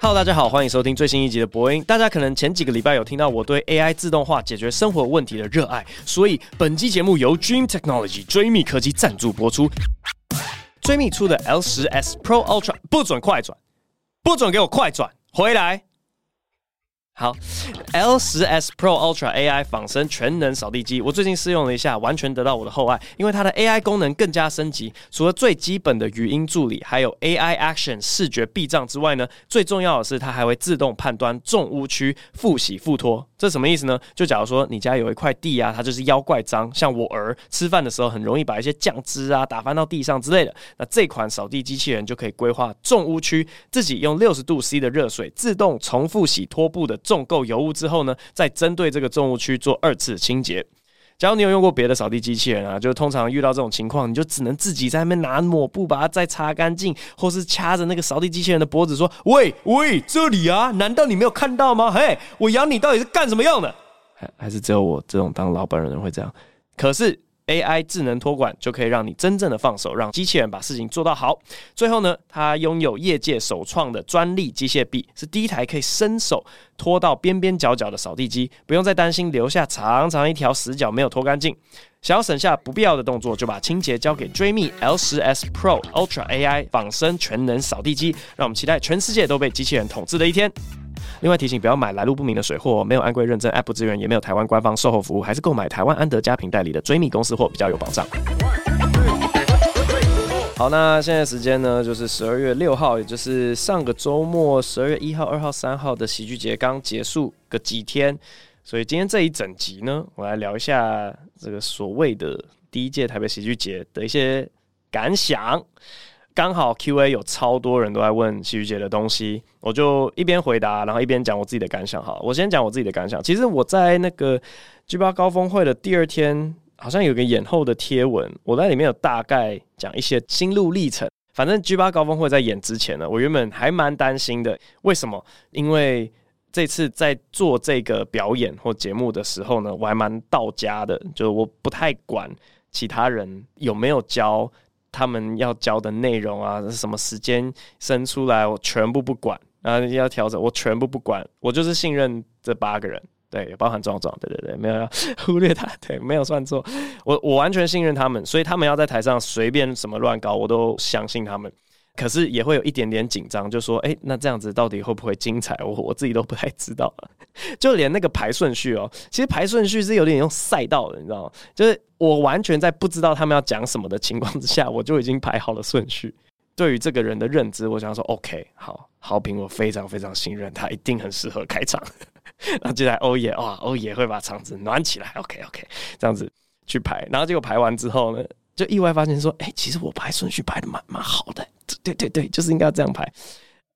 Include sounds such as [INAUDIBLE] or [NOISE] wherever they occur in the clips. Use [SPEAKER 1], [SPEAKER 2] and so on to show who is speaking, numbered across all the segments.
[SPEAKER 1] Hello，大家好，欢迎收听最新一集的播音。大家可能前几个礼拜有听到我对 AI 自动化解决生活问题的热爱，所以本期节目由 Dream Technology 追觅科技赞助播出。追觅出的 L 十 S Pro Ultra 不准快转，不准给我快转回来。好，L 十 S Pro Ultra AI 仿生全能扫地机，我最近试用了一下，完全得到我的厚爱。因为它的 AI 功能更加升级，除了最基本的语音助理，还有 AI Action 视觉避障之外呢，最重要的是它还会自动判断重污区复洗复拖。这什么意思呢？就假如说你家有一块地啊，它就是妖怪脏，像我儿吃饭的时候很容易把一些酱汁啊打翻到地上之类的，那这款扫地机器人就可以规划重污区，自己用六十度 C 的热水自动重复洗拖布的。重够油污之后呢，再针对这个重污区做二次清洁。假如你有用过别的扫地机器人啊，就通常遇到这种情况，你就只能自己在那边拿抹布把它再擦干净，或是掐着那个扫地机器人的脖子说：“喂喂，这里啊，难道你没有看到吗？嘿，我养你到底是干什么用的？还还是只有我这种当老板的人会这样？可是。” AI 智能托管就可以让你真正的放手，让机器人把事情做到好。最后呢，它拥有业界首创的专利机械臂，是第一台可以伸手拖到边边角角的扫地机，不用再担心留下长长一条死角没有拖干净。想要省下不必要的动作，就把清洁交给追觅 L10S Pro Ultra AI 仿生全能扫地机，让我们期待全世界都被机器人统治的一天。另外提醒，不要买来路不明的水货，没有安规认证，App 资源，也没有台湾官方售后服务，还是购买台湾安德家品代理的追觅公司货比较有保障。好，那现在时间呢，就是十二月六号，也就是上个周末十二月一号、二号、三号的喜剧节刚结束个几天，所以今天这一整集呢，我来聊一下这个所谓的第一届台北喜剧节的一些感想。刚好 Q&A 有超多人都在问喜剧姐的东西，我就一边回答，然后一边讲我自己的感想。好，我先讲我自己的感想。其实我在那个 G8 高峰会的第二天，好像有个演后的贴文，我在里面有大概讲一些心路历程。反正 G8 高峰会在演之前呢，我原本还蛮担心的。为什么？因为这次在做这个表演或节目的时候呢，我还蛮到家的，就我不太管其他人有没有教。他们要教的内容啊，什么时间生出来，我全部不管。啊要调整，我全部不管。我就是信任这八个人，对，包含壮壮，对对对，没有要 [LAUGHS] 忽略他，对，没有算错。我我完全信任他们，所以他们要在台上随便什么乱搞，我都相信他们。可是也会有一点点紧张，就说，哎、那这样子到底会不会精彩？我我自己都不太知道了。[LAUGHS] 就连那个排顺序哦，其实排顺序是有点用赛道的，你知道吗？就是我完全在不知道他们要讲什么的情况之下，我就已经排好了顺序。对于这个人的认知，我想说，OK，好，好评，我非常非常信任他，一定很适合开场。[LAUGHS] 然后接下来欧爷，哇，欧爷会把场子暖起来，OK OK，这样子去排。然后结果排完之后呢，就意外发现说，哎、其实我排顺序排的蛮蛮好的。对对对，就是应该这样排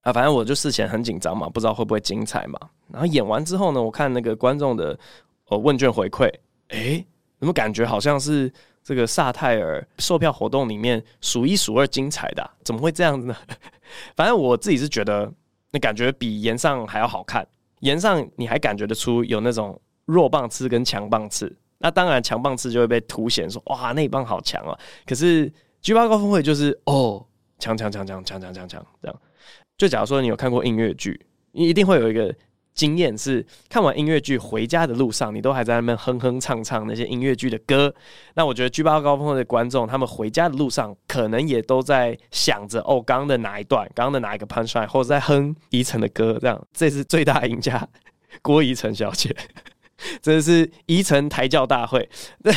[SPEAKER 1] 啊！反正我就事前很紧张嘛，不知道会不会精彩嘛。然后演完之后呢，我看那个观众的呃问卷回馈，诶，怎么感觉好像是这个萨泰尔售票活动里面数一数二精彩的？怎么会这样子呢？[LAUGHS] 反正我自己是觉得，那感觉比炎上还要好看。炎上你还感觉得出有那种弱棒次跟强棒次，那当然强棒次就会被凸显说哇那一棒好强啊。可是 G8 高峰会就是哦。强强强强强强强强，这样。就假如说你有看过音乐剧，你一定会有一个经验是，看完音乐剧回家的路上，你都还在那边哼哼唱唱那些音乐剧的歌。那我觉得 G8 高峰会的观众，他们回家的路上，可能也都在想着哦，刚刚的哪一段，刚刚的哪一个 punchline，或者在哼宜城的歌，这样。这是最大赢家郭宜城小姐，这是宜城抬轿大会。[LAUGHS]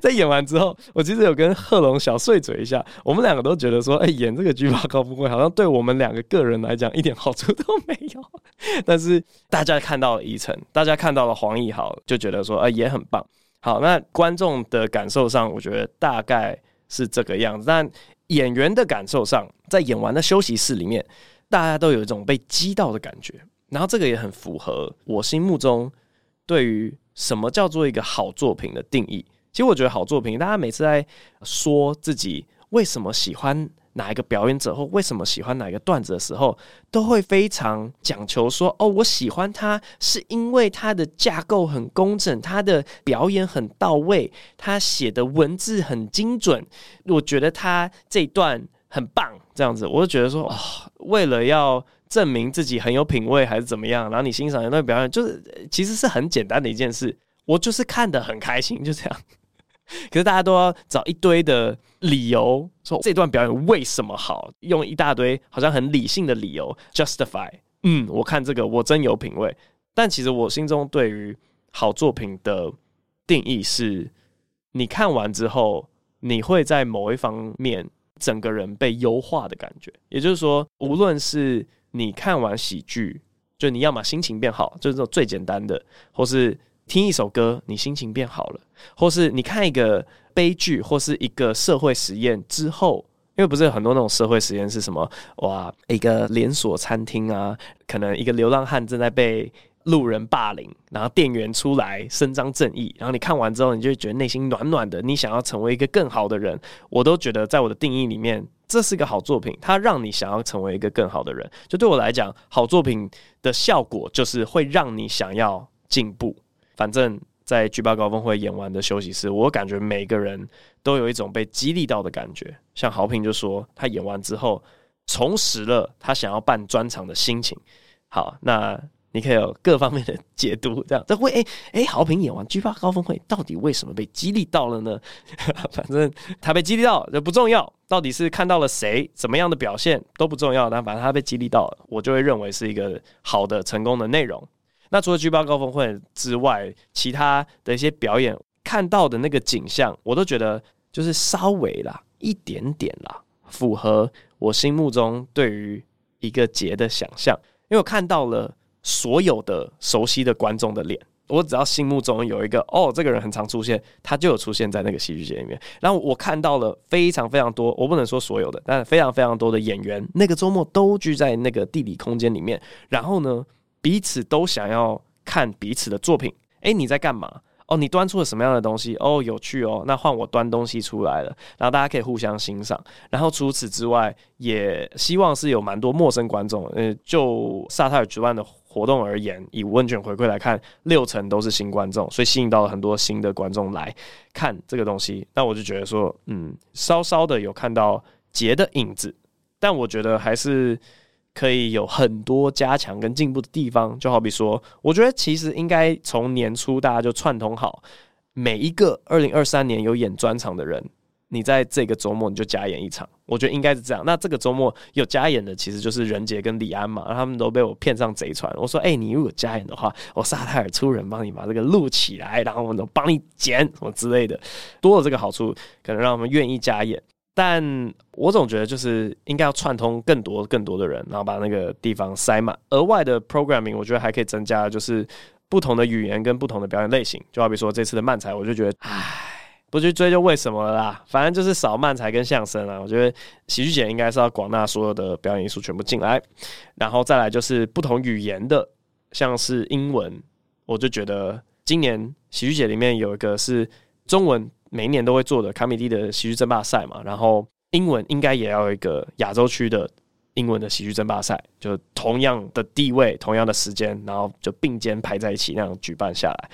[SPEAKER 1] 在演完之后，我其实有跟贺龙小碎嘴一下，我们两个都觉得说，哎、演这个菊花高峰会好像对我们两个个人来讲一点好处都没有。但是大家看到了宜城，大家看到了黄奕豪，就觉得说，哎、也很棒。好，那观众的感受上，我觉得大概是这个样子。但演员的感受上，在演完的休息室里面，大家都有一种被击到的感觉。然后这个也很符合我心目中对于什么叫做一个好作品的定义。其实我觉得好作品，大家每次在说自己为什么喜欢哪一个表演者，或为什么喜欢哪一个段子的时候，都会非常讲求说：“哦，我喜欢他是因为他的架构很工整，他的表演很到位，他写的文字很精准。我觉得他这段很棒这样子，我就觉得说、哦，为了要证明自己很有品味还是怎么样，然后你欣赏一段表演，就是其实是很简单的一件事，我就是看得很开心，就这样。[LAUGHS] 可是大家都要找一堆的理由，说这段表演为什么好，用一大堆好像很理性的理由 justify。嗯，我看这个我真有品味，但其实我心中对于好作品的定义是，你看完之后，你会在某一方面整个人被优化的感觉。也就是说，无论是你看完喜剧，就你要么心情变好，就是这种最简单的，或是。听一首歌，你心情变好了，或是你看一个悲剧，或是一个社会实验之后，因为不是很多那种社会实验是什么？哇，一个连锁餐厅啊，可能一个流浪汉正在被路人霸凌，然后店员出来伸张正义，然后你看完之后，你就会觉得内心暖暖的，你想要成为一个更好的人。我都觉得，在我的定义里面，这是个好作品，它让你想要成为一个更好的人。就对我来讲，好作品的效果就是会让你想要进步。反正，在 G8 高峰会演完的休息室，我感觉每个人都有一种被激励到的感觉。像豪平就说，他演完之后重拾了他想要办专场的心情。好，那你可以有各方面的解读，这样 [LAUGHS] 这会诶诶，豪平演完 G8 高峰会到底为什么被激励到了呢？[LAUGHS] 反正他被激励到这不重要，到底是看到了谁怎么样的表现都不重要，但反正他被激励到了，我就会认为是一个好的成功的内容。那除了 G8 高峰会之外，其他的一些表演看到的那个景象，我都觉得就是稍微啦，一点点啦，符合我心目中对于一个节的想象。因为我看到了所有的熟悉的观众的脸，我只要心目中有一个哦，这个人很常出现，他就有出现在那个戏剧节里面。然后我看到了非常非常多，我不能说所有的，但非常非常多的演员，那个周末都聚在那个地理空间里面。然后呢，彼此都想要看彼此的作品，诶，你在干嘛？哦，你端出了什么样的东西？哦，有趣哦，那换我端东西出来了，然后大家可以互相欣赏。然后除此之外，也希望是有蛮多陌生观众。呃，就萨塔尔举办的活动而言，以问卷回馈来看，六成都是新观众，所以吸引到了很多新的观众来看这个东西。那我就觉得说，嗯，稍稍的有看到节的影子，但我觉得还是。可以有很多加强跟进步的地方，就好比说，我觉得其实应该从年初大家就串通好，每一个二零二三年有演专场的人，你在这个周末你就加演一场，我觉得应该是这样。那这个周末有加演的，其实就是仁杰跟李安嘛，他们都被我骗上贼船。我说，哎、你如果加演的话，我撒泰尔出人帮你把这个录起来，然后我们都帮你剪什么之类的，多了这个好处，可能让我们愿意加演。但我总觉得就是应该要串通更多更多的人，然后把那个地方塞满。额外的 programming，我觉得还可以增加，就是不同的语言跟不同的表演类型。就好比说这次的漫才，我就觉得，唉，不去追究为什么了啦，反正就是少漫才跟相声啦。我觉得喜剧节应该是要广纳所有的表演艺术全部进来，然后再来就是不同语言的，像是英文，我就觉得今年喜剧节里面有一个是中文。每一年都会做的卡米蒂的喜剧争霸赛嘛，然后英文应该也要有一个亚洲区的英文的喜剧争霸赛，就同样的地位、同样的时间，然后就并肩排在一起那样举办下来。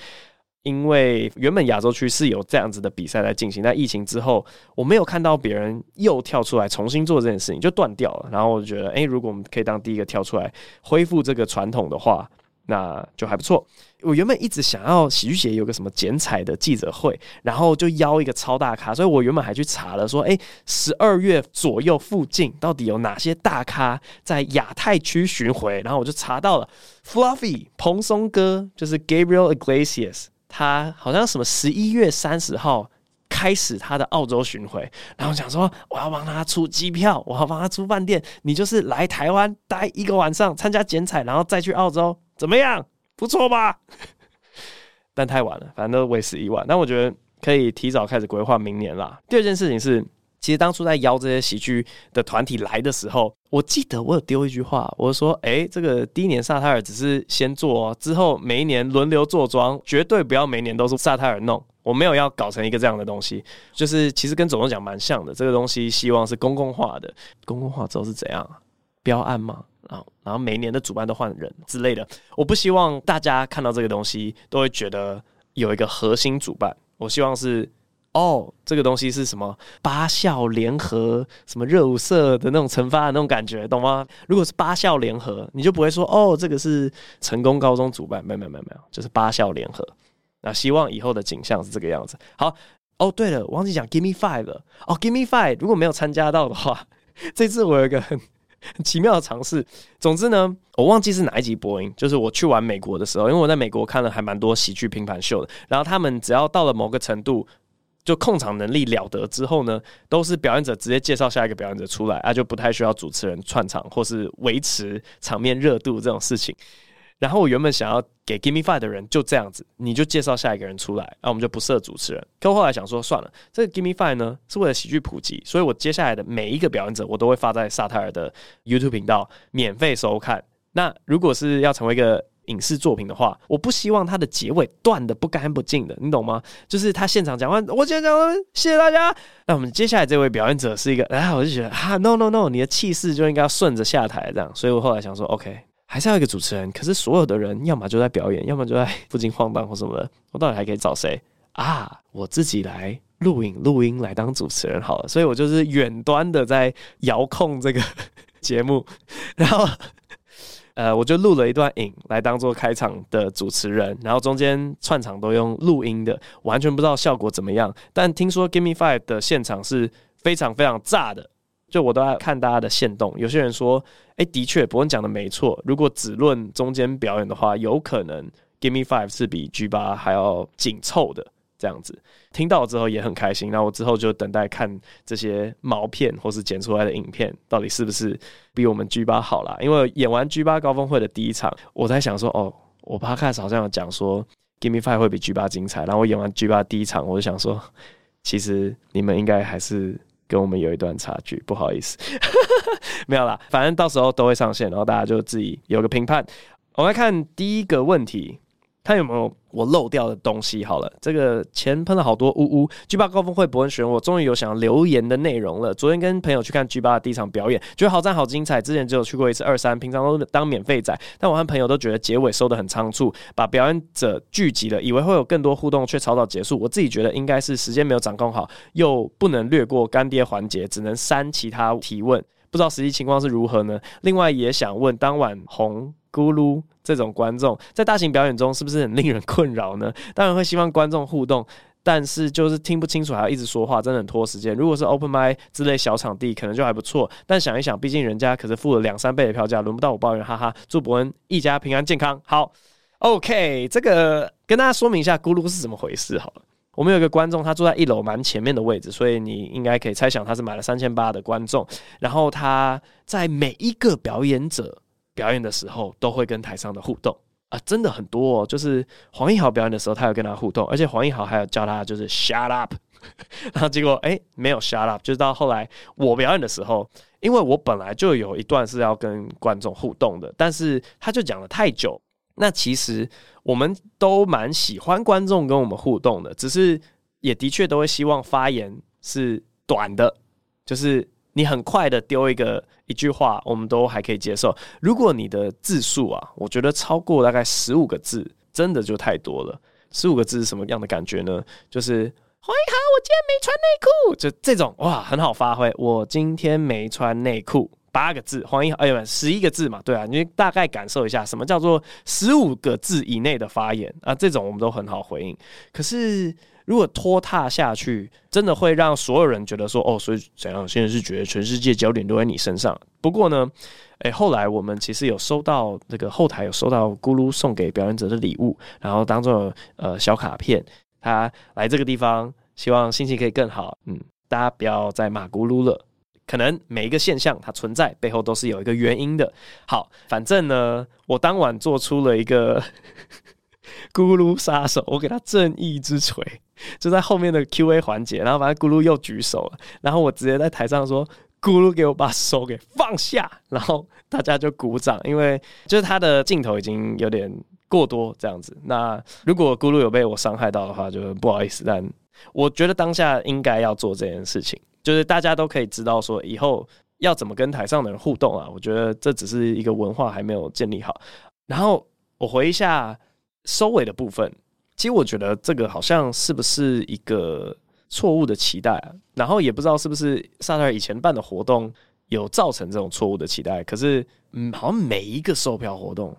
[SPEAKER 1] 因为原本亚洲区是有这样子的比赛来进行，但疫情之后，我没有看到别人又跳出来重新做这件事情，就断掉了。然后我就觉得，诶，如果我们可以当第一个跳出来恢复这个传统的话。那就还不错。我原本一直想要喜剧节有个什么剪彩的记者会，然后就邀一个超大咖，所以我原本还去查了，说，诶，十二月左右附近到底有哪些大咖在亚太区巡回？然后我就查到了，Fluffy 蓬松哥就是 Gabriel Iglesias，他好像什么十一月三十号开始他的澳洲巡回，然后想说我要帮他出机票，我要帮他出饭店，你就是来台湾待一个晚上参加剪彩，然后再去澳洲。怎么样？不错吧？[LAUGHS] 但太晚了，反正都为时已晚。那我觉得可以提早开始规划明年啦。第二件事情是，其实当初在邀这些喜剧的团体来的时候，我记得我有丢一句话，我说：“哎、欸，这个第一年萨泰尔只是先做，之后每一年轮流做庄，绝对不要每年都是萨泰尔弄。我没有要搞成一个这样的东西，[LAUGHS] 就是其实跟总统奖蛮像的。这个东西希望是公共化的，公共化之后是怎样啊？标案吗？”然后，然后每一年的主办都换人之类的。我不希望大家看到这个东西都会觉得有一个核心主办。我希望是哦，这个东西是什么八校联合什么热舞社的那种惩罚的那种感觉，懂吗？如果是八校联合，你就不会说哦，这个是成功高中主办，没有没有没有没有，就是八校联合。那希望以后的景象是这个样子。好，哦对了，忘记讲 Give me five 了。哦，Give me five，如果没有参加到的话，[LAUGHS] 这次我有一个很。很奇妙的尝试。总之呢，我忘记是哪一集播音，就是我去完美国的时候，因为我在美国看了还蛮多喜剧拼盘秀的。然后他们只要到了某个程度，就控场能力了得之后呢，都是表演者直接介绍下一个表演者出来，啊，就不太需要主持人串场或是维持场面热度这种事情。然后我原本想要给 Give Me Five 的人就这样子，你就介绍下一个人出来，那我们就不设主持人。可我后来想说，算了，这个 Give Me Five 呢是为了喜剧普及，所以我接下来的每一个表演者，我都会发在萨泰尔的 YouTube 频道免费收看。那如果是要成为一个影视作品的话，我不希望它的结尾断得不干不净的，你懂吗？就是他现场讲完，我今天讲完，谢谢大家。那我们接下来这位表演者是一个，然后我就觉得啊，No No No，你的气势就应该要顺着下台这样。所以我后来想说，OK。还是要一个主持人，可是所有的人要么就在表演，要么就在附近晃荡或什么的。我到底还可以找谁啊？我自己来录影录音来当主持人好了。所以我就是远端的在遥控这个 [LAUGHS] 节目，然后呃，我就录了一段影来当做开场的主持人，然后中间串场都用录音的，完全不知道效果怎么样。但听说 Give Me Five 的现场是非常非常炸的。就我都在看大家的现动，有些人说，哎、的确，伯恩讲的没错。如果只论中间表演的话，有可能 Give Me Five 是比 G 八还要紧凑的这样子。听到之后也很开心，那我之后就等待看这些毛片或是剪出来的影片，到底是不是比我们 G 八好啦？因为演完 G 八高峰会的第一场，我在想说，哦，我 Podcast 好像有讲说 Give Me Five 会比 G 八精彩，然后我演完 G 八第一场，我就想说，其实你们应该还是。跟我们有一段差距，不好意思，[LAUGHS] 没有啦，反正到时候都会上线，然后大家就自己有个评判。我们来看第一个问题。看有没有我漏掉的东西。好了，这个钱喷了好多，呜呜。G8 高峰会博恩选我终于有想留言的内容了。昨天跟朋友去看 G8 的第一场表演，觉得好赞好精彩。之前只有去过一次二三，平常都当免费仔，但我和朋友都觉得结尾收得很仓促，把表演者聚集了，以为会有更多互动，却草草结束。我自己觉得应该是时间没有掌控好，又不能略过干爹环节，只能删其他提问。不知道实际情况是如何呢？另外也想问，当晚红咕噜这种观众在大型表演中是不是很令人困扰呢？当然会希望观众互动，但是就是听不清楚还要一直说话，真的很拖时间。如果是 open mic 之类小场地，可能就还不错。但想一想，毕竟人家可是付了两三倍的票价，轮不到我抱怨，哈哈。祝伯恩一家平安健康。好，OK，这个跟大家说明一下咕噜是怎么回事好了。我们有一个观众，他坐在一楼蛮前面的位置，所以你应该可以猜想他是买了三千八的观众。然后他在每一个表演者表演的时候，都会跟台上的互动啊，真的很多哦。就是黄义豪表演的时候，他有跟他互动，而且黄义豪还有叫他就是 shut up。[LAUGHS] 然后结果哎，没有 shut up，就是到后来我表演的时候，因为我本来就有一段是要跟观众互动的，但是他就讲了太久。那其实我们都蛮喜欢观众跟我们互动的，只是也的确都会希望发言是短的，就是你很快的丢一个一句话，我们都还可以接受。如果你的字数啊，我觉得超过大概十五个字，真的就太多了。十五个字是什么样的感觉呢？就是黄一豪，我今天没穿内裤，就这种哇，很好发挥。我今天没穿内裤。八个字，黄一豪，哎呀，十一个字嘛，对啊，你大概感受一下什么叫做十五个字以内的发言啊，这种我们都很好回应。可是如果拖沓下去，真的会让所有人觉得说，哦，所以怎样？现在是觉得全世界焦点都在你身上。不过呢，哎，后来我们其实有收到这个后台有收到咕噜送给表演者的礼物，然后当做呃小卡片，他来这个地方，希望心情可以更好。嗯，大家不要再骂咕噜了。可能每一个现象它存在背后都是有一个原因的。好，反正呢，我当晚做出了一个咕噜杀手，我给他正义之锤，就在后面的 Q&A 环节，然后反正咕噜又举手了，然后我直接在台上说：“咕噜，给我把手给放下。”然后大家就鼓掌，因为就是他的镜头已经有点过多这样子。那如果咕噜有被我伤害到的话，就不好意思，但我觉得当下应该要做这件事情。就是大家都可以知道说以后要怎么跟台上的人互动啊，我觉得这只是一个文化还没有建立好。然后我回一下收尾的部分，其实我觉得这个好像是不是一个错误的期待啊。然后也不知道是不是萨特以前办的活动有造成这种错误的期待。可是，嗯，好像每一个售票活动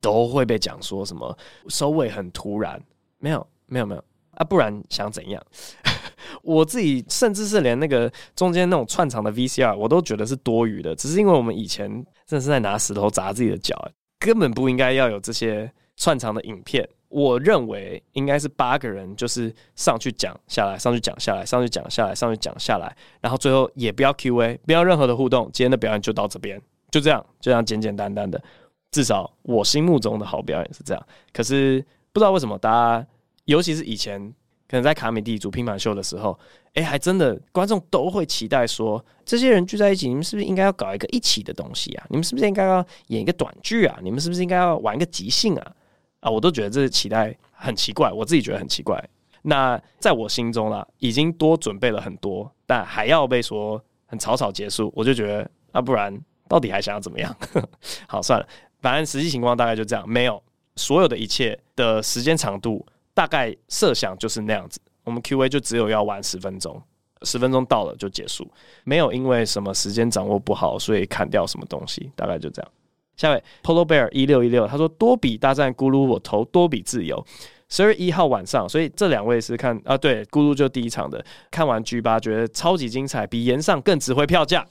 [SPEAKER 1] 都会被讲说什么收尾很突然，没有，没有，没有啊，不然想怎样？[LAUGHS] 我自己甚至是连那个中间那种串场的 VCR 我都觉得是多余的，只是因为我们以前真的是在拿石头砸自己的脚，根本不应该要有这些串场的影片。我认为应该是八个人，就是上去讲下来，上去讲下来，上去讲下来，上去讲下来，然后最后也不要 Q&A，不要任何的互动，今天的表演就到这边，就这样，就这样简简单单的。至少我心目中的好表演是这样。可是不知道为什么大家，尤其是以前。可能在卡米地主拼盘秀的时候，哎、还真的观众都会期待说，这些人聚在一起，你们是不是应该要搞一个一起的东西啊？你们是不是应该要演一个短剧啊？你们是不是应该要玩一个即兴啊？啊，我都觉得这是期待很奇怪，我自己觉得很奇怪。那在我心中啦，已经多准备了很多，但还要被说很草草结束，我就觉得啊，不然到底还想要怎么样？[LAUGHS] 好，算了，反正实际情况大概就这样，没有所有的一切的时间长度。大概设想就是那样子，我们 Q&A 就只有要玩十分钟，十分钟到了就结束，没有因为什么时间掌握不好，所以砍掉什么东西，大概就这样。下位 Polo Bear 一六一六，他说多比大战咕噜，我投多比自由。十二月一号晚上，所以这两位是看啊，对，咕噜就第一场的，看完 G 八觉得超级精彩，比岩上更值回票价。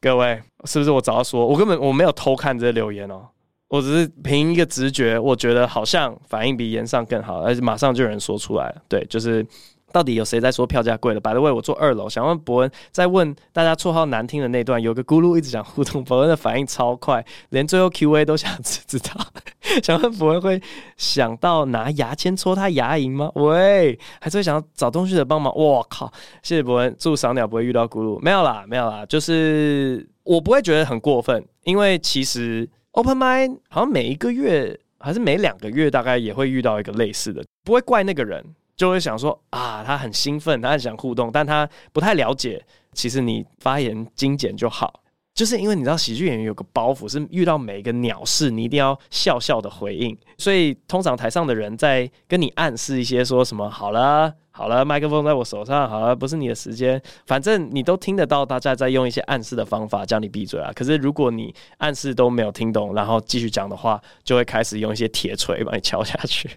[SPEAKER 1] 各位是不是我早说，我根本我没有偷看这留言哦。我只是凭一个直觉，我觉得好像反应比岩上更好，而且马上就有人说出来了。对，就是到底有谁在说票价贵了？By the way，我坐二楼，想问伯恩，在问大家绰号难听的那段，有个咕噜一直想互动，伯恩的反应超快，连最后 Q&A 都想知道。[LAUGHS] 想问伯恩会想到拿牙签戳他牙龈吗？喂，还是会想要找东西的帮忙？我靠，谢谢伯恩，祝赏鸟不会遇到咕噜。没有啦，没有啦，就是我不会觉得很过分，因为其实。Open Mind 好像每一个月还是每两个月，大概也会遇到一个类似的，不会怪那个人，就会想说啊，他很兴奋，他很想互动，但他不太了解，其实你发言精简就好。就是因为你知道喜剧演员有个包袱，是遇到每一个鸟事，你一定要笑笑的回应。所以通常台上的人在跟你暗示一些说什么“好了，好了，麦克风在我手上，好了，不是你的时间”，反正你都听得到大家在用一些暗示的方法叫你闭嘴啊。可是如果你暗示都没有听懂，然后继续讲的话，就会开始用一些铁锤把你敲下去。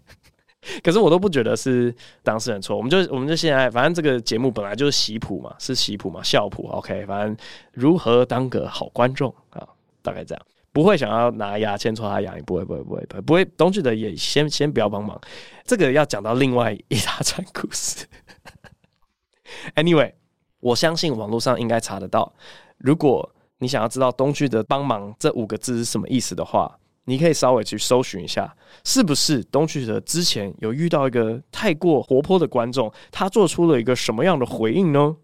[SPEAKER 1] [LAUGHS] 可是我都不觉得是当事人错，我们就我们就现在，反正这个节目本来就是习谱嘛，是习谱嘛，笑谱。OK，反正如何当个好观众啊，大概这样，不会想要拿牙签戳他牙，不会不会不会不会不会，东区的也先先不要帮忙，这个要讲到另外一大串故事。[LAUGHS] Anyway，我相信网络上应该查得到，如果你想要知道东区的帮忙这五个字是什么意思的话。你可以稍微去搜寻一下，是不是东区的之前有遇到一个太过活泼的观众，他做出了一个什么样的回应呢？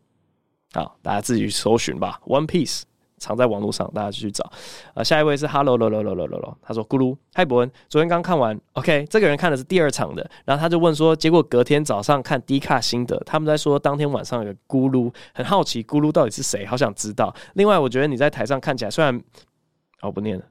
[SPEAKER 1] 好，大家自己去搜寻吧。One Piece 藏在网络上，大家去找。啊，下一位是 Hello 咯咯咯咯咯咯，他说咕噜，嗨伯恩，昨天刚看完，OK，这个人看的是第二场的，然后他就问说，结果隔天早上看 D 卡心得，他们在说当天晚上有个咕噜，很好奇咕噜到底是谁，好想知道。另外，我觉得你在台上看起来虽然，我不念了。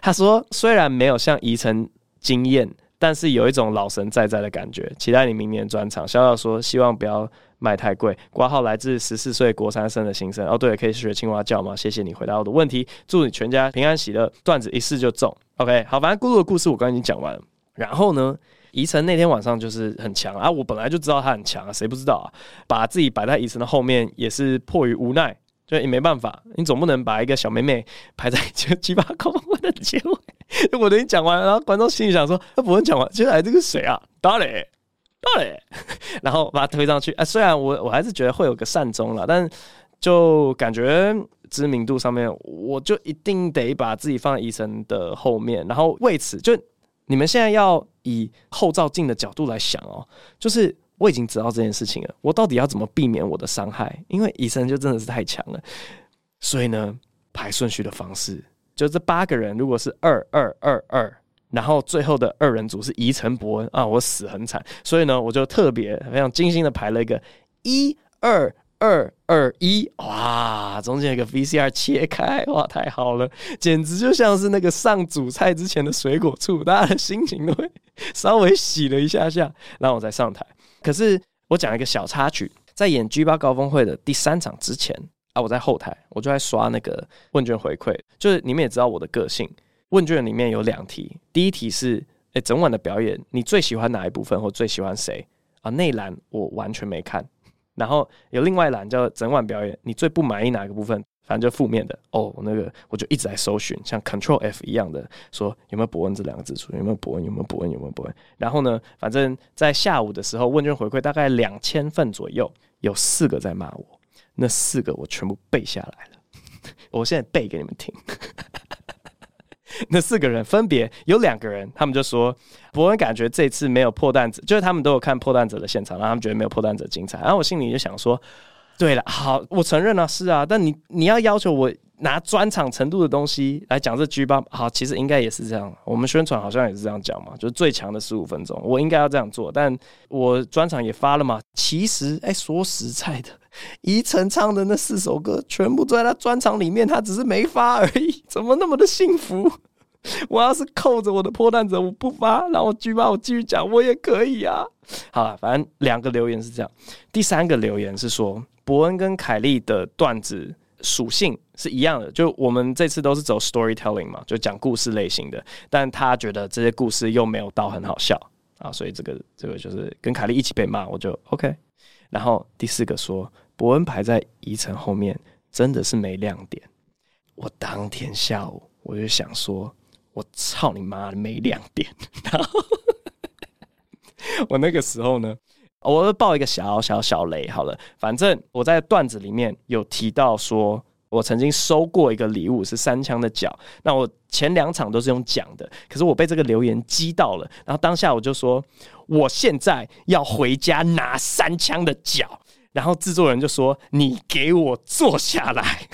[SPEAKER 1] 他说：“虽然没有像宜城惊艳，但是有一种老神在在的感觉。期待你明年专场。”小小说：“希望不要卖太贵。”挂号来自十四岁国三生的新生。哦，对，可以学青蛙叫吗？谢谢你回答我的问题。祝你全家平安喜乐。段子一试就中。OK，好，反正咕噜的故事我刚刚已经讲完。然后呢，宜城那天晚上就是很强啊，我本来就知道他很强啊，谁不知道啊？把自己摆在宜城的后面，也是迫于无奈。就也没办法，你总不能把一个小妹妹排在就七八公分的结尾。我等你讲完，然后观众心里想说：“那伯恩讲完，接下来这个谁啊？到嘞，到嘞。”然后把他推上去。啊，虽然我我还是觉得会有个善终了，但就感觉知名度上面，我就一定得把自己放在医生的后面。然后为此，就你们现在要以后照镜的角度来想哦，就是。我已经知道这件事情了，我到底要怎么避免我的伤害？因为医生就真的是太强了，所以呢，排顺序的方式，就这八个人，如果是二二二二，然后最后的二人组是宜城伯恩啊，我死很惨，所以呢，我就特别非常精心的排了一个一二二二一，哇，中间有个 VCR 切开，哇，太好了，简直就像是那个上主菜之前的水果醋，大家的心情都会 [LAUGHS] 稍微洗了一下下，然后我再上台。可是我讲一个小插曲，在演 G8 高峰会的第三场之前啊，我在后台，我就在刷那个问卷回馈，就是你们也知道我的个性，问卷里面有两题，第一题是，诶、欸，整晚的表演你最喜欢哪一部分或最喜欢谁啊？那栏我完全没看，然后有另外一栏叫整晚表演你最不满意哪个部分？反正就负面的哦，那个我就一直在搜寻，像 Control F 一样的，说有没有博恩这两个字出，有没有博恩，有没有博恩，有没有博恩。然后呢，反正在下午的时候，问卷回馈大概两千份左右，有四个在骂我，那四个我全部背下来了，[LAUGHS] 我现在背给你们听。那四个人分别有两个人，他们就说博恩感觉这次没有破蛋者，就是他们都有看破蛋者的现场，然后他们觉得没有破蛋者精彩。然后我心里就想说。对了，好，我承认了，是啊，但你你要要求我拿专场程度的东西来讲这 G8，好，其实应该也是这样。我们宣传好像也是这样讲嘛，就是最强的十五分钟，我应该要这样做。但我专场也发了嘛，其实，哎，说实在的，宜晨唱的那四首歌全部都在他专场里面，他只是没发而已，怎么那么的幸福？[LAUGHS] 我要是扣着我的破蛋者我不发，然后 G8 我继续讲，我也可以啊。好了，反正两个留言是这样，第三个留言是说。伯恩跟凯莉的段子属性是一样的，就我们这次都是走 storytelling 嘛，就讲故事类型的。但他觉得这些故事又没有到很好笑啊，所以这个这个就是跟凯莉一起被骂，我就 OK。然后第四个说，伯恩排在宜晨后面真的是没亮点。我当天下午我就想说，我操你妈的没亮点。然后 [LAUGHS] 我那个时候呢。我爆一个小小小雷好了，反正我在段子里面有提到说，我曾经收过一个礼物是三枪的脚。那我前两场都是用讲的，可是我被这个留言激到了，然后当下我就说，我现在要回家拿三枪的脚。然后制作人就说，你给我坐下来。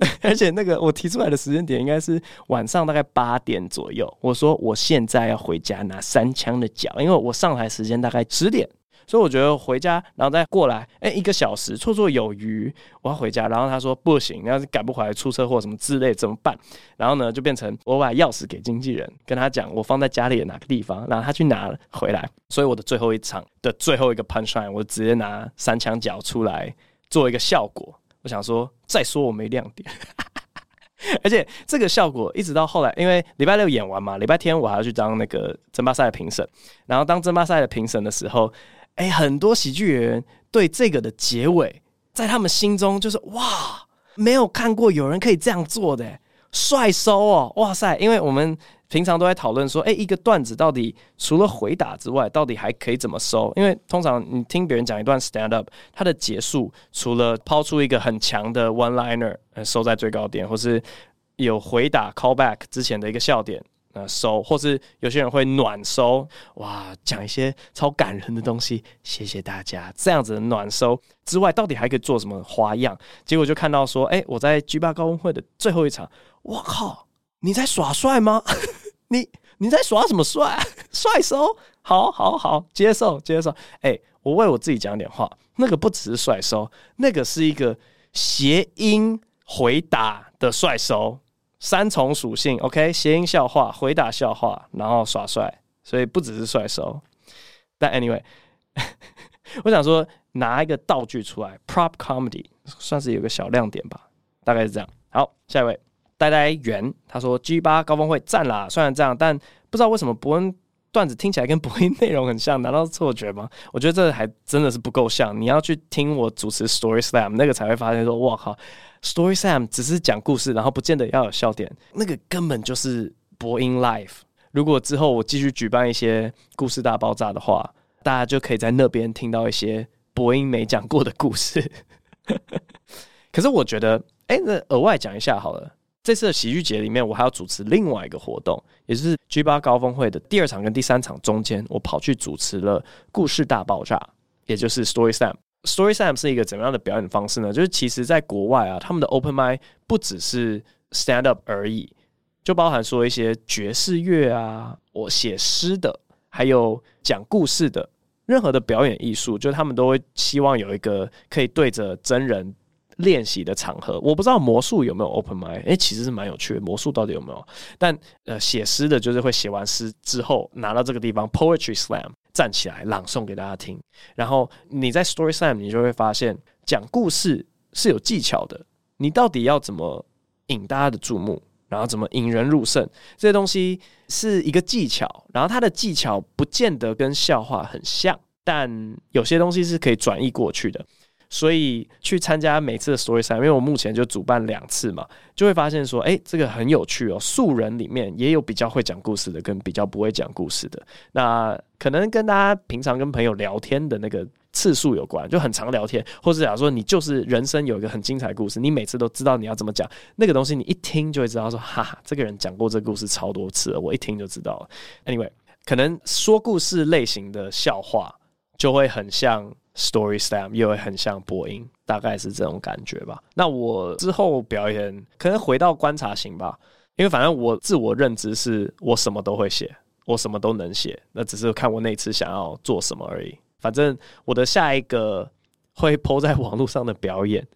[SPEAKER 1] [LAUGHS] 而且那个我提出来的时间点应该是晚上大概八点左右。我说我现在要回家拿三枪的脚，因为我上台时间大概十点，所以我觉得回家然后再过来，哎，一个小时绰绰有余，我要回家。然后他说不行，要是赶不回来出车祸什么之类怎么办？然后呢就变成我把钥匙给经纪人，跟他讲我放在家里的哪个地方，然后他去拿回来。所以我的最后一场的最后一个攀帅我直接拿三枪脚出来做一个效果。我想说，再说我没亮点，[LAUGHS] 而且这个效果一直到后来，因为礼拜六演完嘛，礼拜天我还要去当那个争霸赛的评审。然后当争霸赛的评审的时候，哎、很多喜剧演员对这个的结尾，在他们心中就是哇，没有看过有人可以这样做的、帅收哦，哇塞！因为我们。平常都在讨论说，哎、一个段子到底除了回答之外，到底还可以怎么收？因为通常你听别人讲一段 stand up，它的结束除了抛出一个很强的 one liner，呃，收在最高点，或是有回答 callback 之前的一个笑点，呃，收，或是有些人会暖收，哇，讲一些超感人的东西，谢谢大家，这样子的暖收之外，到底还可以做什么花样？结果就看到说，哎、我在 G8 高峰会的最后一场，我靠！你在耍帅吗？你你在耍什么帅？[LAUGHS] 帅收，好好好，接受接受。哎、我为我自己讲点话，那个不只是帅收，那个是一个谐音回答的帅收，三重属性。OK，谐音笑话，回答笑话，然后耍帅，所以不只是帅收。但 anyway，[LAUGHS] 我想说拿一个道具出来，prop comedy 算是有个小亮点吧，大概是这样。好，下一位。呆呆圆，他说 G8 高峰会赞啦，虽然这样，但不知道为什么博恩段子听起来跟博恩内容很像，难道是错觉吗？我觉得这还真的是不够像，你要去听我主持 Story Slam 那个才会发现说，哇靠，Story Slam 只是讲故事，然后不见得要有笑点，那个根本就是博恩 Live。如果之后我继续举办一些故事大爆炸的话，大家就可以在那边听到一些博恩没讲过的故事。[LAUGHS] 可是我觉得，哎、那额外讲一下好了。这次的喜剧节里面，我还要主持另外一个活动，也就是 G8 高峰会的第二场跟第三场中间，我跑去主持了故事大爆炸，也就是 Story Slam。Story Slam 是一个怎么样的表演方式呢？就是其实在国外啊，他们的 Open Mic 不只是 Stand Up 而已，就包含说一些爵士乐啊，我写诗的，还有讲故事的，任何的表演艺术，就他们都会希望有一个可以对着真人。练习的场合，我不知道魔术有没有 open mic，哎，其实是蛮有趣的。魔术到底有没有？但呃，写诗的就是会写完诗之后拿到这个地方 poetry slam，站起来朗诵给大家听。然后你在 story time，你就会发现讲故事是有技巧的。你到底要怎么引大家的注目，然后怎么引人入胜，这些东西是一个技巧。然后它的技巧不见得跟笑话很像，但有些东西是可以转移过去的。所以去参加每次的 story time，因为我目前就主办两次嘛，就会发现说，哎，这个很有趣哦。素人里面也有比较会讲故事的，跟比较不会讲故事的。那可能跟大家平常跟朋友聊天的那个次数有关，就很常聊天，或者假如说你就是人生有一个很精彩的故事，你每次都知道你要怎么讲那个东西，你一听就会知道说，哈哈，这个人讲过这故事超多次了，我一听就知道了。Anyway，可能说故事类型的笑话就会很像。Story Slam 又会很像播音，大概是这种感觉吧。那我之后表演可能回到观察型吧，因为反正我自我认知是我什么都会写，我什么都能写，那只是看我那次想要做什么而已。反正我的下一个会抛在网络上的表演。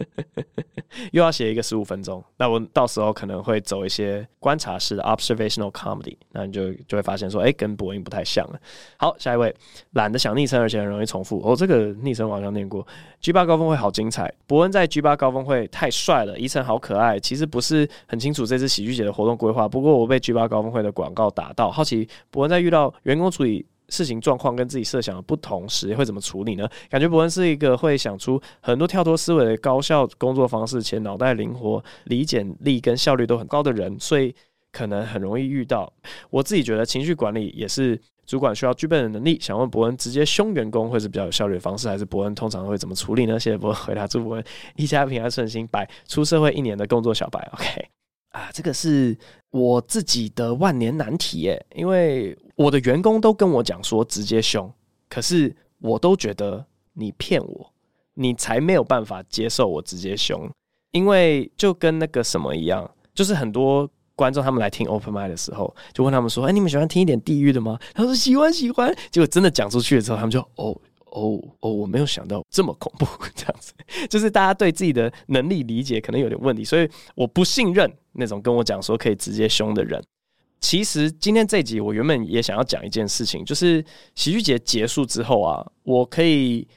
[SPEAKER 1] [LAUGHS] 又要写一个十五分钟，那我到时候可能会走一些观察式的 observational comedy，那你就就会发现说，哎、跟播音不太像了。好，下一位，懒得想昵称，而且很容易重复。哦，这个昵称我好像念过。G 八高峰会好精彩，博恩在 G 八高峰会太帅了，宜晨好可爱。其实不是很清楚这次喜剧节的活动规划，不过我被 G 八高峰会的广告打到，好奇博恩在遇到员工处理事情状况跟自己设想的不同时会怎么处理呢？感觉伯恩是一个会想出很多跳脱思维的高效工作方式，且脑袋灵活、理解力跟效率都很高的人，所以可能很容易遇到。我自己觉得情绪管理也是主管需要具备的能力。想问伯恩，直接凶员工会是比较有效率的方式，还是伯恩通常会怎么处理呢？谢谢伯恩回答，祝伯恩一家平安顺心。百出社会一年的工作小白，OK 啊，这个是我自己的万年难题耶，因为。我的员工都跟我讲说直接凶，可是我都觉得你骗我，你才没有办法接受我直接凶，因为就跟那个什么一样，就是很多观众他们来听 Open Mic 的时候，就问他们说：“哎，你们喜欢听一点地狱的吗？”他说：“喜欢，喜欢。”结果真的讲出去的时候，他们就：“哦，哦，哦，我没有想到这么恐怖。[LAUGHS] ”这样子，就是大家对自己的能力理解可能有点问题，所以我不信任那种跟我讲说可以直接凶的人。其实今天这集我原本也想要讲一件事情，就是喜剧节结束之后啊，我可以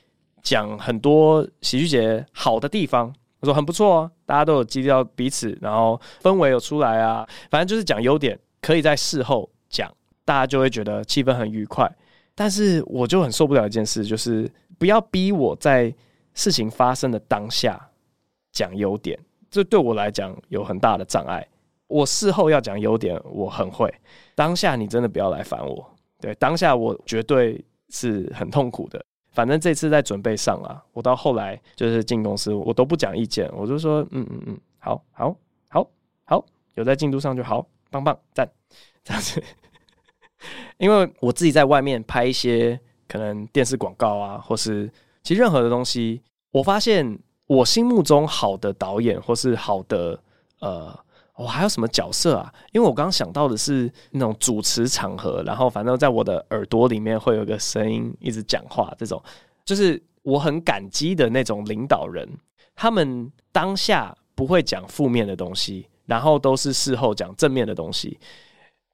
[SPEAKER 1] 讲很多喜剧节好的地方。我说很不错啊，大家都有激励到彼此，然后氛围有出来啊，反正就是讲优点，可以在事后讲，大家就会觉得气氛很愉快。但是我就很受不了一件事，就是不要逼我在事情发生的当下讲优点，这对我来讲有很大的障碍。我事后要讲优点，我很会。当下你真的不要来烦我。对，当下我绝对是很痛苦的。反正这次在准备上啊，我到后来就是进公司，我都不讲意见，我就说嗯嗯嗯，好好好好，有在进度上就好，棒棒赞，这样子。因为我自己在外面拍一些可能电视广告啊，或是其实任何的东西，我发现我心目中好的导演或是好的呃。我、还有什么角色啊？因为我刚刚想到的是那种主持场合，然后反正在我的耳朵里面会有个声音一直讲话，这种就是我很感激的那种领导人。他们当下不会讲负面的东西，然后都是事后讲正面的东西。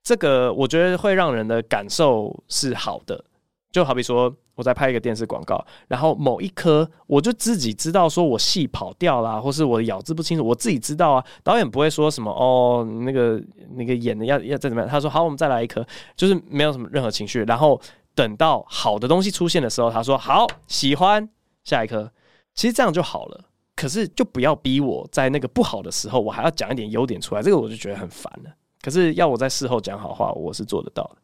[SPEAKER 1] 这个我觉得会让人的感受是好的。就好比说，我在拍一个电视广告，然后某一刻我就自己知道，说我戏跑掉啦，或是我咬字不清楚，我自己知道啊。导演不会说什么哦，那个那个演的要要再怎么样。他说好，我们再来一颗，就是没有什么任何情绪。然后等到好的东西出现的时候，他说好，喜欢下一颗。其实这样就好了。可是就不要逼我在那个不好的时候，我还要讲一点优点出来，这个我就觉得很烦了。可是要我在事后讲好话，我是做得到的。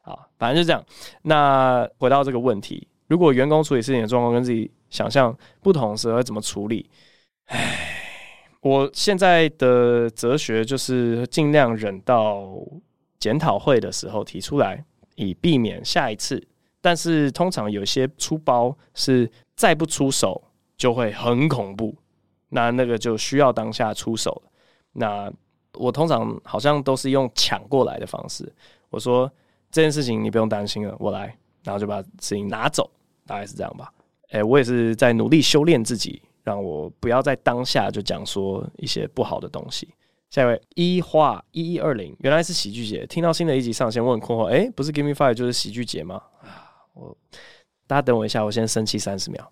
[SPEAKER 1] 好，反正就这样。那回到这个问题，如果员工处理事情的状况跟自己想象不同时，会怎么处理？唉，我现在的哲学就是尽量忍到检讨会的时候提出来，以避免下一次。但是通常有些出包是再不出手就会很恐怖，那那个就需要当下出手。那我通常好像都是用抢过来的方式，我说。这件事情你不用担心了，我来，然后就把事情拿走，大概是这样吧。诶，我也是在努力修炼自己，让我不要在当下就讲说一些不好的东西。下一位一话一一二零，原来是喜剧节，听到新的一集上线，我很困惑，诶，不是 Give Me Five 就是喜剧节吗？啊我大家等我一下，我先生气三十秒。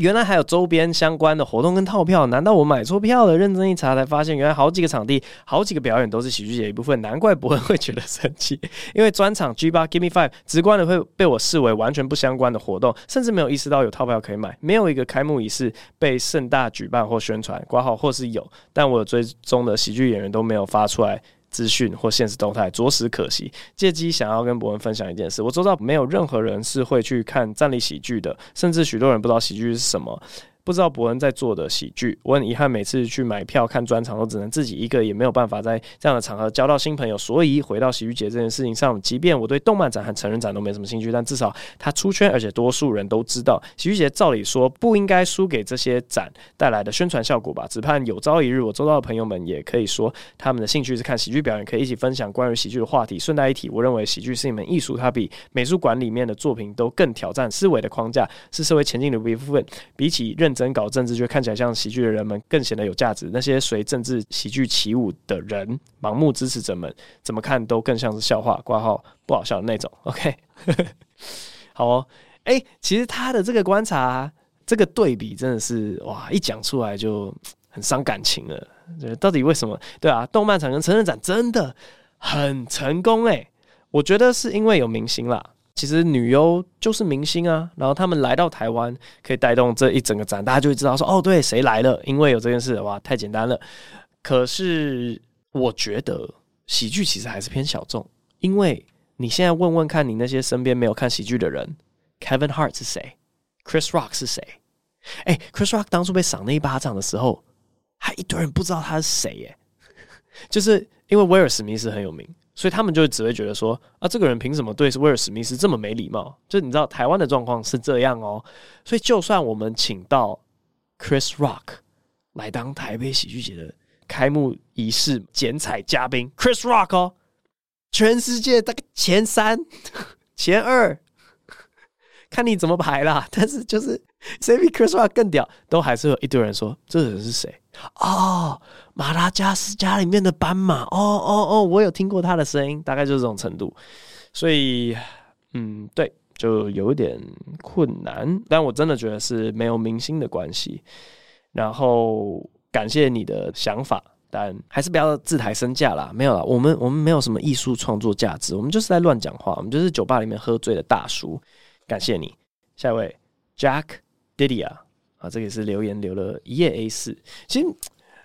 [SPEAKER 1] 原来还有周边相关的活动跟套票，难道我买错票了？认真一查才发现，原来好几个场地、好几个表演都是喜剧节一部分，难怪博恩会觉得生气。因为专场 G 八 Give Me Five 直观的会被我视为完全不相关的活动，甚至没有意识到有套票可以买，没有一个开幕仪式被盛大举办或宣传挂号，或是有，但我有追踪的喜剧演员都没有发出来。资讯或现实动态，着实可惜。借机想要跟博文分享一件事，我知道没有任何人是会去看站立喜剧的，甚至许多人不知道喜剧是什么。不知道博恩在做的喜剧，我很遗憾，每次去买票看专场都只能自己一个，也没有办法在这样的场合交到新朋友。所以回到喜剧节这件事情上，即便我对动漫展和成人展都没什么兴趣，但至少它出圈，而且多数人都知道喜剧节。照理说不应该输给这些展带来的宣传效果吧？只盼有朝一日，我周遭的朋友们也可以说他们的兴趣是看喜剧表演，可以一起分享关于喜剧的话题。顺带一提，我认为喜剧是一门艺术，它比美术馆里面的作品都更挑战思维的框架，是社会前进的一部分。比起认真搞政治，就看起来像喜剧的人们更显得有价值。那些随政治喜剧起舞的人，盲目支持者们，怎么看都更像是笑话，挂号不好笑的那种。OK，[LAUGHS] 好哦。哎、其实他的这个观察，这个对比真的是哇，一讲出来就很伤感情了。到底为什么？对啊，动漫展跟成人展真的很成功哎、我觉得是因为有明星啦。其实女优就是明星啊，然后他们来到台湾，可以带动这一整个展，大家就会知道说，哦，对，谁来了？因为有这件事，哇，太简单了。可是我觉得喜剧其实还是偏小众，因为你现在问问看你那些身边没有看喜剧的人，Kevin Hart 是谁？Chris Rock 是谁？哎，Chris Rock 当初被赏那一巴掌的时候，还一堆人不知道他是谁耶，[LAUGHS] 就是因为威尔史密斯很有名。所以他们就只会觉得说啊，这个人凭什么对威尔史密斯这么没礼貌？就你知道台湾的状况是这样哦。所以就算我们请到 Chris Rock 来当台北喜剧节的开幕仪式剪彩嘉宾，Chris Rock 哦，全世界大概前三、[LAUGHS] 前二，看你怎么排啦。[LAUGHS] 但是就是谁比 Chris Rock 更屌，都还是有一堆人说这人是谁。哦，马达加斯加里面的斑马，哦哦哦，我有听过他的声音，大概就是这种程度，所以，嗯，对，就有点困难，但我真的觉得是没有明星的关系。然后感谢你的想法，但还是不要自抬身价啦，没有啦，我们我们没有什么艺术创作价值，我们就是在乱讲话，我们就是酒吧里面喝醉的大叔。感谢你，下一位 Jack Didia。啊，这个也是留言留了一页 A 四。其实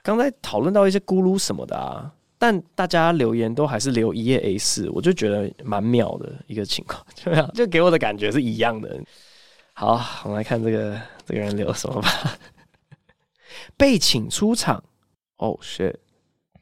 [SPEAKER 1] 刚才讨论到一些咕噜什么的啊，但大家留言都还是留一页 A 四，我就觉得蛮妙的一个情况，就，[LAUGHS] 就给我的感觉是一样的。好，我们来看这个这个人留什么吧。[LAUGHS] 被请出场，哦、oh, shit，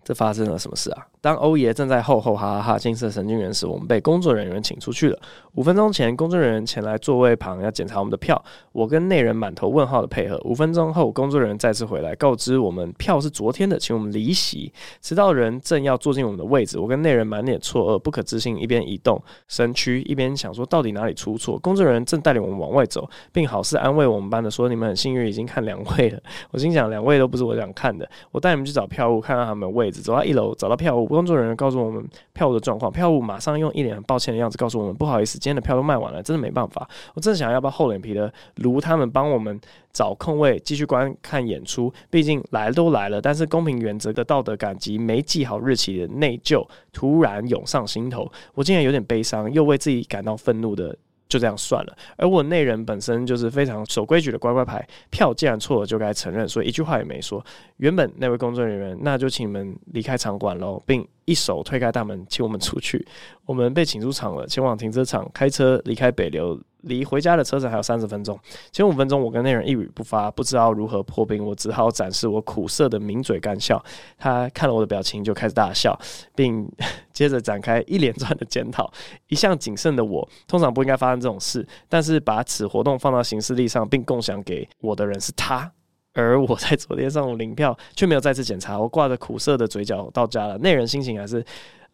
[SPEAKER 1] 这发生了什么事啊？当欧爷正在吼吼哈哈哈金色神经元时，我们被工作人员请出去了。五分钟前，工作人员前来座位旁要检查我们的票，我跟内人满头问号的配合。五分钟后，工作人员再次回来，告知我们票是昨天的，请我们离席。迟到人正要坐进我们的位置，我跟内人满脸错愕、不可置信，一边移动身躯，一边想说到底哪里出错。工作人员正带领我们往外走，并好似安慰我们般的说：“你们很幸运，已经看两位了。”我心想：两位都不是我想看的。我带你们去找票务，看到他们的位置，走到一楼找到票务。工作人员告诉我们票务的状况，票务马上用一脸很抱歉的样子告诉我们：“不好意思，今天的票都卖完了，真的没办法。”我真的想要不要厚脸皮的卢他们帮我们找空位继续观看演出，毕竟来都来了。但是公平原则的道德感及没记好日期的内疚突然涌上心头，我竟然有点悲伤，又为自己感到愤怒的。就这样算了，而我内人本身就是非常守规矩的乖乖牌，票既然错了就该承认，所以一句话也没说。原本那位工作人员，那就请你们离开场馆喽，并一手推开大门，请我们出去。我们被请出场了，前往停车场，开车离开北流。离回家的车程还有三十分钟，前五分钟我跟那人一语不发，不知道如何破冰，我只好展示我苦涩的抿嘴干笑。他看了我的表情就开始大笑，并 [LAUGHS] 接着展开一连串的检讨。一向谨慎的我，通常不应该发生这种事，但是把此活动放到行事历上并共享给我的人是他，[LAUGHS] 而我在昨天上午领票却没有再次检查，我挂着苦涩的嘴角到家了，那人心情还是。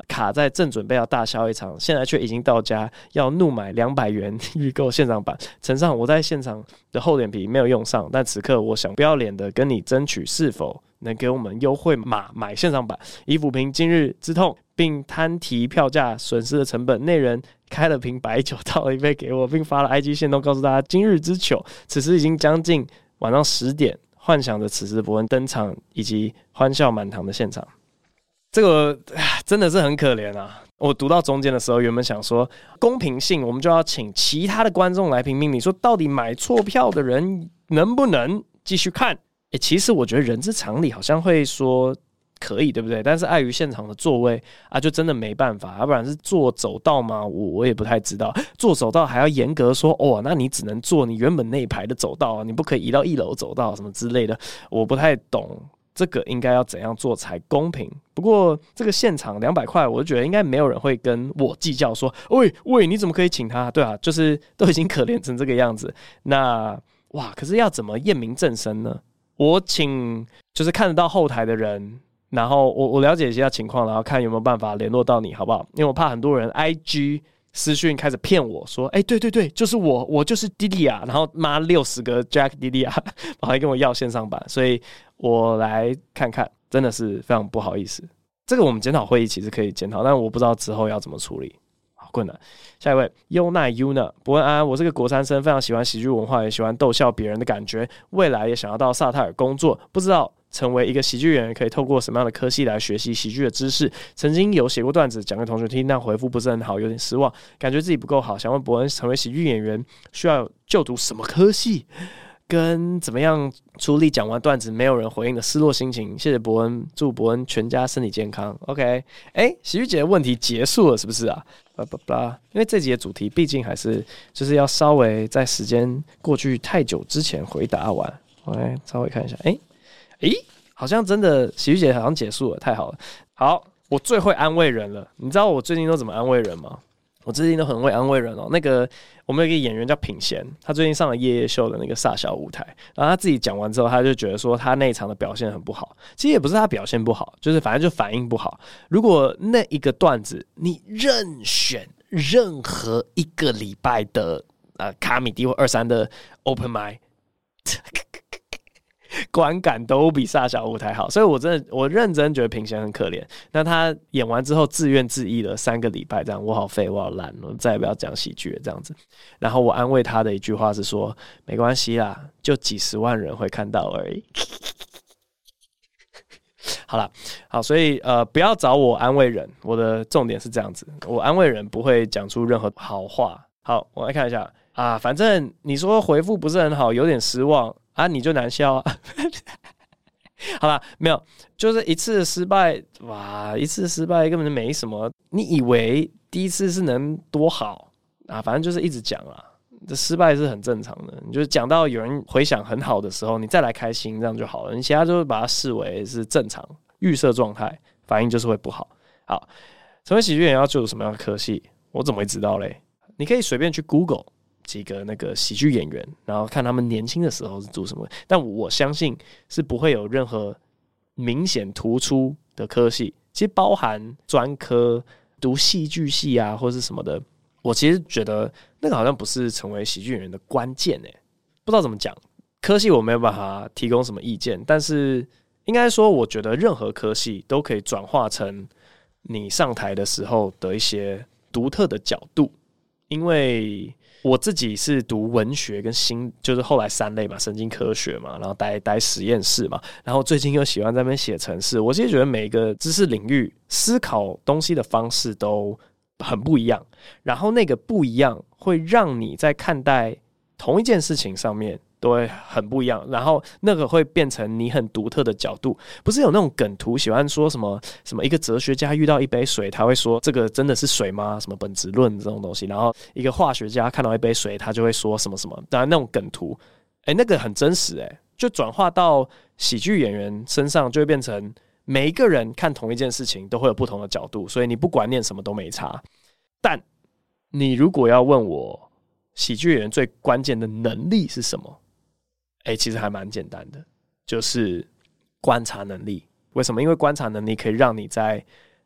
[SPEAKER 1] 卡在正准备要大笑一场，现在却已经到家要怒买两百元 [LAUGHS] 预购现场版。呈上我在现场的厚脸皮没有用上，但此刻我想不要脸的跟你争取是否能给我们优惠码买现场版，以抚平今日之痛。并摊提票价损失的成本。那人开了瓶白酒，倒了一杯给我，并发了 IG 线动告诉大家今日之糗。此时已经将近晚上十点，幻想着此时博恩登场以及欢笑满堂的现场。这个真的是很可怜啊！我读到中间的时候，原本想说公平性，我们就要请其他的观众来评评，理说到底买错票的人能不能继续看？诶，其实我觉得人之常理好像会说可以，对不对？但是碍于现场的座位啊，就真的没办法，要不然是坐走道吗？我我也不太知道，[GASPS] 坐走道还要严格说哦，那你只能坐你原本那一排的走道，你不可以移到一楼走道什么之类的，我不太懂。这个应该要怎样做才公平？不过这个现场两百块，我就觉得应该没有人会跟我计较说，喂喂，你怎么可以请他？对啊，就是 [LAUGHS] 都已经可怜成这个样子，那哇，可是要怎么验明正身呢？我请就是看得到后台的人，然后我我了解一下情况，然后看有没有办法联络到你，好不好？因为我怕很多人 IG。私讯开始骗我说：“哎、对对对，就是我，我就是弟弟啊！然后妈六十个 Jack 弟弟啊，还跟我要线上版，所以我来看看，真的是非常不好意思。这个我们检讨会议其实可以检讨，但我不知道之后要怎么处理，好困难。下一位优奈 Yuna 伯恩安，我是个国三生，非常喜欢喜剧文化，也喜欢逗笑别人的感觉，未来也想要到萨泰尔工作，不知道。”成为一个喜剧演员，可以透过什么样的科系来学习喜剧的知识？曾经有写过段子讲给同学听，但回复不是很好，有点失望，感觉自己不够好。想问博恩，成为喜剧演员需要就读什么科系？跟怎么样处理讲完段子没有人回应的失落心情？谢谢博恩，祝博恩全家身体健康。OK，哎、喜剧姐的问题结束了是不是啊？巴拉巴拉，因为这集的主题毕竟还是就是要稍微在时间过去太久之前回答完。我来稍微看一下，哎、欸。诶，好像真的喜剧姐好像结束了，太好了。好，我最会安慰人了。你知道我最近都怎么安慰人吗？我最近都很会安慰人哦。那个我们有一个演员叫品贤，他最近上了夜夜秀的那个撒小舞台，然后他自己讲完之后，他就觉得说他那一场的表现很不好。其实也不是他表现不好，就是反正就反应不好。如果那一个段子你任选任何一个礼拜的呃卡米迪或二三的 open mic。[LAUGHS] [LAUGHS] 观感都比萨小舞台好，所以我真的我认真觉得平贤很可怜。那他演完之后自怨自艾了三个礼拜，这样我好废，我好烂，我再也不要讲喜剧了这样子。然后我安慰他的一句话是说：没关系啦，就几十万人会看到而已。好了，好，所以呃，不要找我安慰人。我的重点是这样子，我安慰人不会讲出任何好话。好，我来看一下啊，反正你说回复不是很好，有点失望。啊，你就难笑啊！[LAUGHS] 好了，没有，就是一次失败，哇，一次失败根本就没什么。你以为第一次是能多好啊？反正就是一直讲啊，这失败是很正常的。你就讲到有人回想很好的时候，你再来开心，这样就好了。你其他就会把它视为是正常预设状态，反应就是会不好。好，成为喜剧演员要就有什么样的科系？我怎么会知道嘞？你可以随便去 Google。几个那个喜剧演员，然后看他们年轻的时候是做什么，但我相信是不会有任何明显突出的科系。其实包含专科读戏剧系啊，或是什么的，我其实觉得那个好像不是成为喜剧演员的关键诶，不知道怎么讲，科系我没有办法提供什么意见，但是应该说，我觉得任何科系都可以转化成你上台的时候的一些独特的角度，因为。我自己是读文学跟心，就是后来三类嘛，神经科学嘛，然后待待实验室嘛，然后最近又喜欢在那边写程式。我其实觉得每个知识领域思考东西的方式都很不一样，然后那个不一样会让你在看待同一件事情上面。都会很不一样，然后那个会变成你很独特的角度。不是有那种梗图，喜欢说什么什么一个哲学家遇到一杯水，他会说这个真的是水吗？什么本质论这种东西。然后一个化学家看到一杯水，他就会说什么什么。当然那种梗图，诶，那个很真实，诶，就转化到喜剧演员身上，就会变成每一个人看同一件事情都会有不同的角度，所以你不管念什么都没差。但你如果要问我，喜剧演员最关键的能力是什么？哎、其实还蛮简单的，就是观察能力。为什么？因为观察能力可以让你在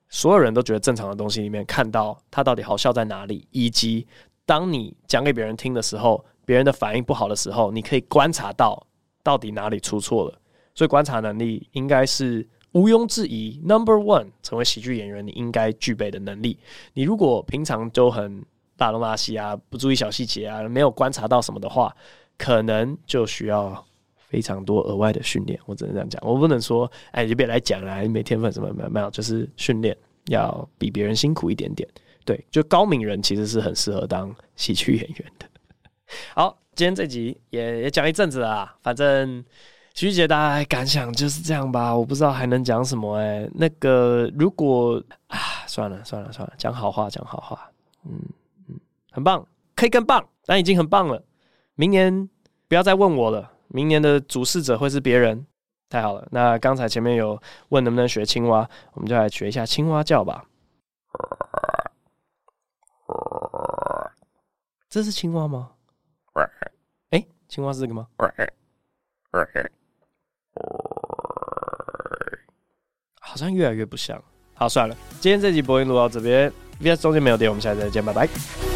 [SPEAKER 1] 所有人都觉得正常的东西里面，看到它到底好笑在哪里，以及当你讲给别人听的时候，别人的反应不好的时候，你可以观察到到底哪里出错了。所以观察能力应该是毋庸置疑，Number One，成为喜剧演员你应该具备的能力。你如果平常就很大东大西啊，不注意小细节啊，没有观察到什么的话，可能就需要非常多额外的训练。我只能这样讲，我不能说，哎，你就别来讲了，没天分什么没有没有，就是训练要比别人辛苦一点点。对，就高敏人其实是很适合当喜剧演员的。[LAUGHS] 好，今天这集也也讲一阵子了，反正。徐姐，大家感想就是这样吧，我不知道还能讲什么哎、那个，如果啊，算了算了算了，讲好话讲好话，嗯嗯，很棒，可以更棒，但已经很棒了。明年不要再问我了，明年的主事者会是别人，太好了。那刚才前面有问能不能学青蛙，我们就来学一下青蛙叫吧。这是青蛙吗？哎、青蛙是这个吗？好像越来越不像。好，算了，今天这集播音录到这边，VS 中间没有电，我们下次再见，拜拜。